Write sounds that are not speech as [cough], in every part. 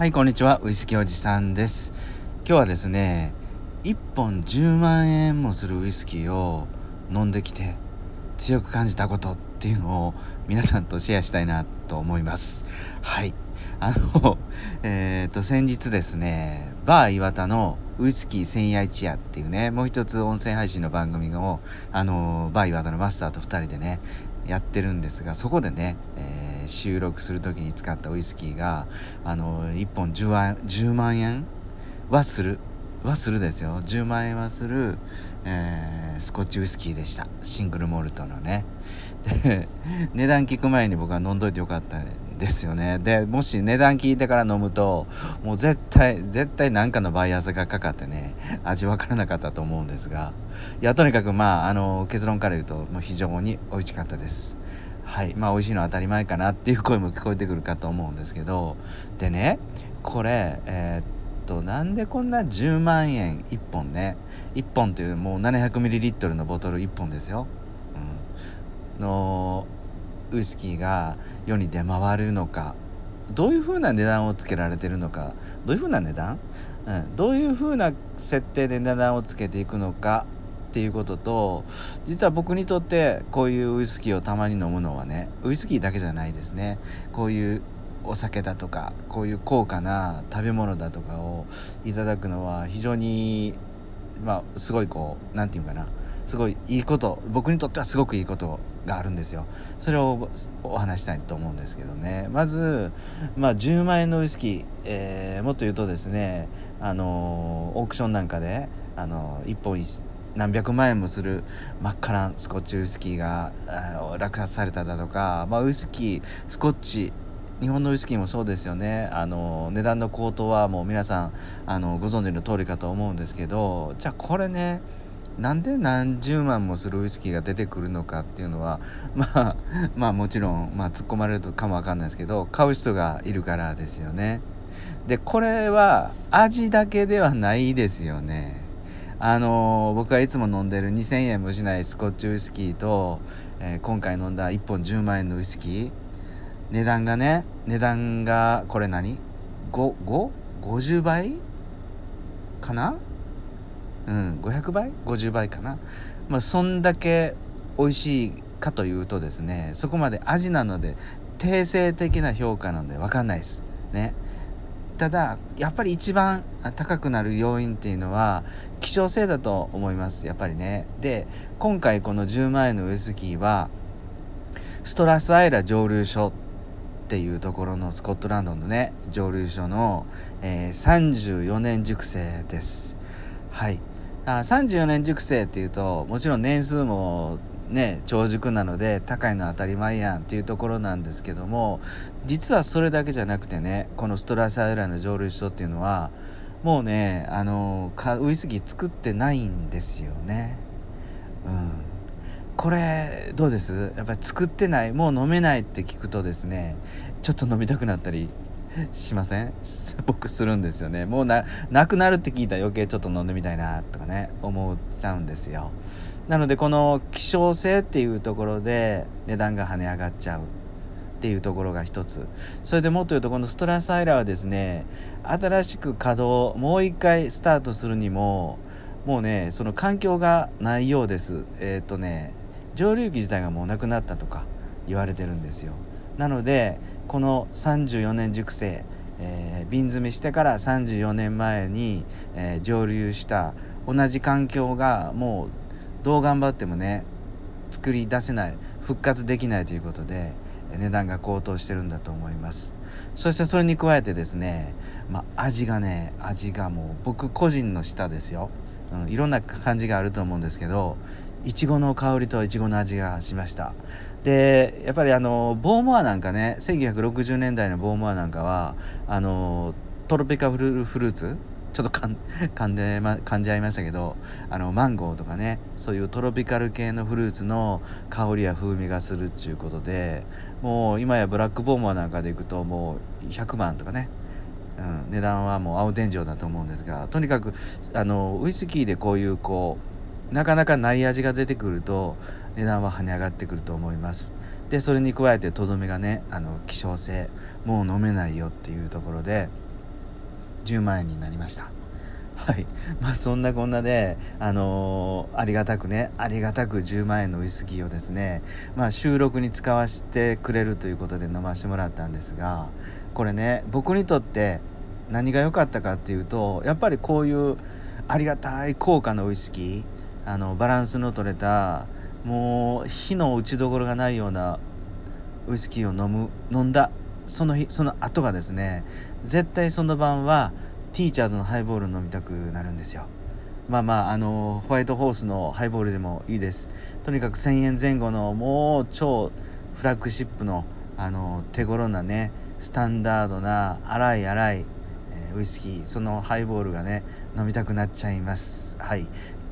はいこんにちは。ウイスキーおじさんです。今日はですね1本10万円もするウイスキーを飲んできて強く感じたことっていうのを皆さんとシェアしたいなと思います。はい。あのえっ、ー、と先日ですねバー岩田のウイスキー千夜一夜っていうねもう一つ音声配信の番組をあのバー岩田のマスターと2人でねやってるんですがそこでね、えー、収録する時に使ったウイスキーがあの1本 10, 10万円はするはするですよ。10万円はする、えー、スコッチウイスキーでした。シングルモルトのね。で [laughs] 値段聞く前に僕は飲んどいてよかったですよね。でもし値段聞いてから飲むともう絶対絶対何かのバイアスがかかってね味わからなかったと思うんですが。いやとにかくまああの結論から言うともう非常に美味しかったです。はいまあ美味しいのは当たり前かなっていう声も聞こえてくるかと思うんですけどでねこれえー、っとなんでこんな10万円1本ね1本というもう 700ml のボトル1本ですよ、うん、のウイスキーが世に出回るのかどういうふうな値段をつけられてるのかどういうふうな値段、うん、どういうふうな設定で値段をつけていくのかっていうことと実は僕にとってこういうウイスキーをたまに飲むのはねウイスキーだけじゃないですね。こういうお酒だとかこういう高価な食べ物だとかをいただくのは非常にまあすごいこう何て言うかなすごいいいこと僕にとってはすごくいいことがあるんですよ。それをお話したいと思うんですけどね。まず、まあ、10万円のウイスキー、えー、もっと言うとですねあのオークションなんかであの1本何百万円もする真っ赤なスコッチウイスキーが落札されただとか、まあ、ウイスキースコッチ日本のウイスキーもそうですよねあの値段の高騰はもう皆さんあのご存知の通りかと思うんですけどじゃあこれねなんで何十万もするウイスキーが出てくるのかっていうのは [laughs] まあまあもちろん、まあ、突っ込まれるかもわかんないですけど買う人がいるからですよね。でこれは味だけではないですよね。あの僕がいつも飲んでる2,000円もしないスコッチウイスキーと、えー、今回飲んだ1本10万円のウイスキー。値段がね値段がこれ何 ?5?50 倍？かな？うん500倍？50倍かな？まあそんだけ美味しいかというとですねそこまで味なので定性的な評価なので分かんないです。ね。ただやっぱり一番高くなる要因っていうのは希少性だと思いますやっぱりね。で今回この10万円のウイスキーはストラスアイラ蒸留所っていうところのスコットランドのね蒸留所の、えー、34年熟成です。はい。あ34年熟成っていうともちろん年数もね長熟なので高いのは当たり前やんっていうところなんですけども実はそれだけじゃなくてねこのストラスアイランの蒸留所っていうのはもうねあのウイスキー作ってないんですよね。うん。これどうです？やっぱり作ってないもう飲めないって聞くとですねちょっと飲みたくなったりしません？[laughs] 僕するんですよね。もうなくなるって聞いたら余計ちょっと飲んでみたいなとかね思っちゃうんですよ。なのでこの希少性っていうところで値段が跳ね上がっちゃうっていうところが一つ。それでもっと言うとこのストラスアイラはですね新しく稼働もう一回スタートするにももうねその環境がないようです。えっ、ー、とね蒸留機自体がもうなくなったとか言われてるんですよ。なのでこの34年熟成、えー、瓶詰めしてから34年前に、えー、蒸留した同じ環境がもうどう頑張ってもね作り出せない復活できないということで値段が高騰してるんだと思います。そしてそれに加えてですね、まあ、味がね味がもう僕個人の舌ですよ、うん、いろんな感じがあると思うんですけどいちごの香りといちごの味がしました。でやっぱりあのボーモアなんかね1960年代のボーモアなんかはあのトロピカフルフルーツちょっと噛 [laughs] んで、ま、噛んじゃいましたけどあのマンゴーとかねそういうトロピカル系のフルーツの香りや風味がするっていうことでもう今やブラックボーモアなんかでいくともう100万とかねうん、値段はもう青天井だと思うんですがとにかくあのウイスキーでこういうこうなかなかない味が出てくると値段は跳ね上がってくると思います。でそれに加えてとどめがねあの希少性もう飲めないよっていうところで10万円になりました。はい。まあそんなこんなであのー、ありがたくねありがたく10万円のウイスキーをですねまあ収録に使わせてくれるということで飲ましてもらったんですがこれね僕にとって何が良かったかっていうとやっぱりこういうありがたい高価なウイスキーあのバランスの取れたもう火の打ちどころがないようなウイスキーを飲む飲んだその日その後がですね絶対その晩はティーチャーズのハイボール飲みたくなるんですよ。まあまああのホワイトホースのハイボールでもいいです。とにかく1000円前後のもう超フラッグシップのあの手頃なねスタンダードな粗い粗い、ウイスキーそのハイボールがね飲みたくなっちゃいます。はい。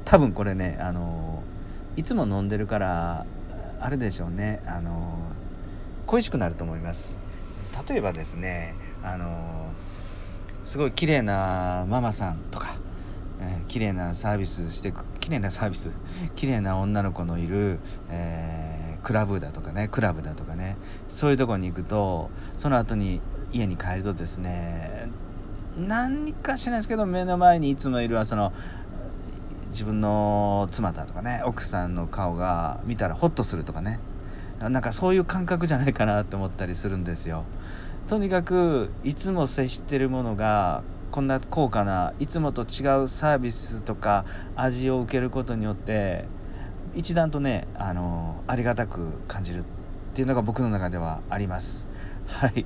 多分これねあのいつも飲んでるからあれでしょうねあの恋しくなると思います。例えばですねあのすごい綺麗なママさんとか、えー、綺麗なサービスして綺麗なサービス綺麗な女の子のいる、えー、クラブだとかねクラブだとかねそういうとこに行くとその後に家に帰るとですね何かしらないですけど目の前にいつもいるはその自分の妻だとかね奥さんの顔が見たらホッとするとかねなんかそういう感覚じゃないかなって思ったりするんですよ。とにかくいつも接してるものがこんな高価ないつもと違うサービスとか味を受けることによって一段とねあのありがたく感じるっていうのが僕の中ではあります。はい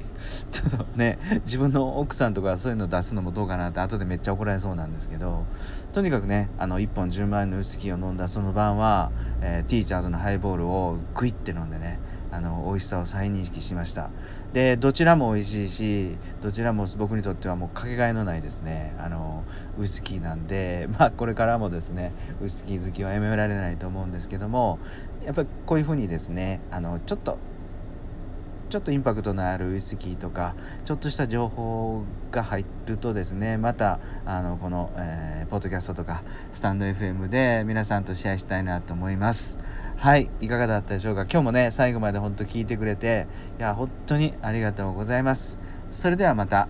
ちょっとね自分の奥さんとかそういうの出すのもどうかなって後でめっちゃ怒られそうなんですけどとにかくねあの1本10万円のウイスキーを飲んだその晩は、えー、ティーチャーズのハイボールをグイって飲んでねあの美味しさを再認識しましたでどちらも美味しいしどちらも僕にとってはもうかけがえのないですねあのウイスキーなんで [laughs] まあこれからもですねウイスキー好きはやめられないと思うんですけどもやっぱりこういうふうにですねあのちょっとちょっとインパクトのあるウイスキーとかちょっとした情報が入るとですねまたあのこの、えー、ポッドキャストとかスタンド FM で皆さんとシェアしたいなと思います。はいいかがだったでしょうか？今日もね最後まで本当聞いてくれていや本当にありがとうございます。それではまた。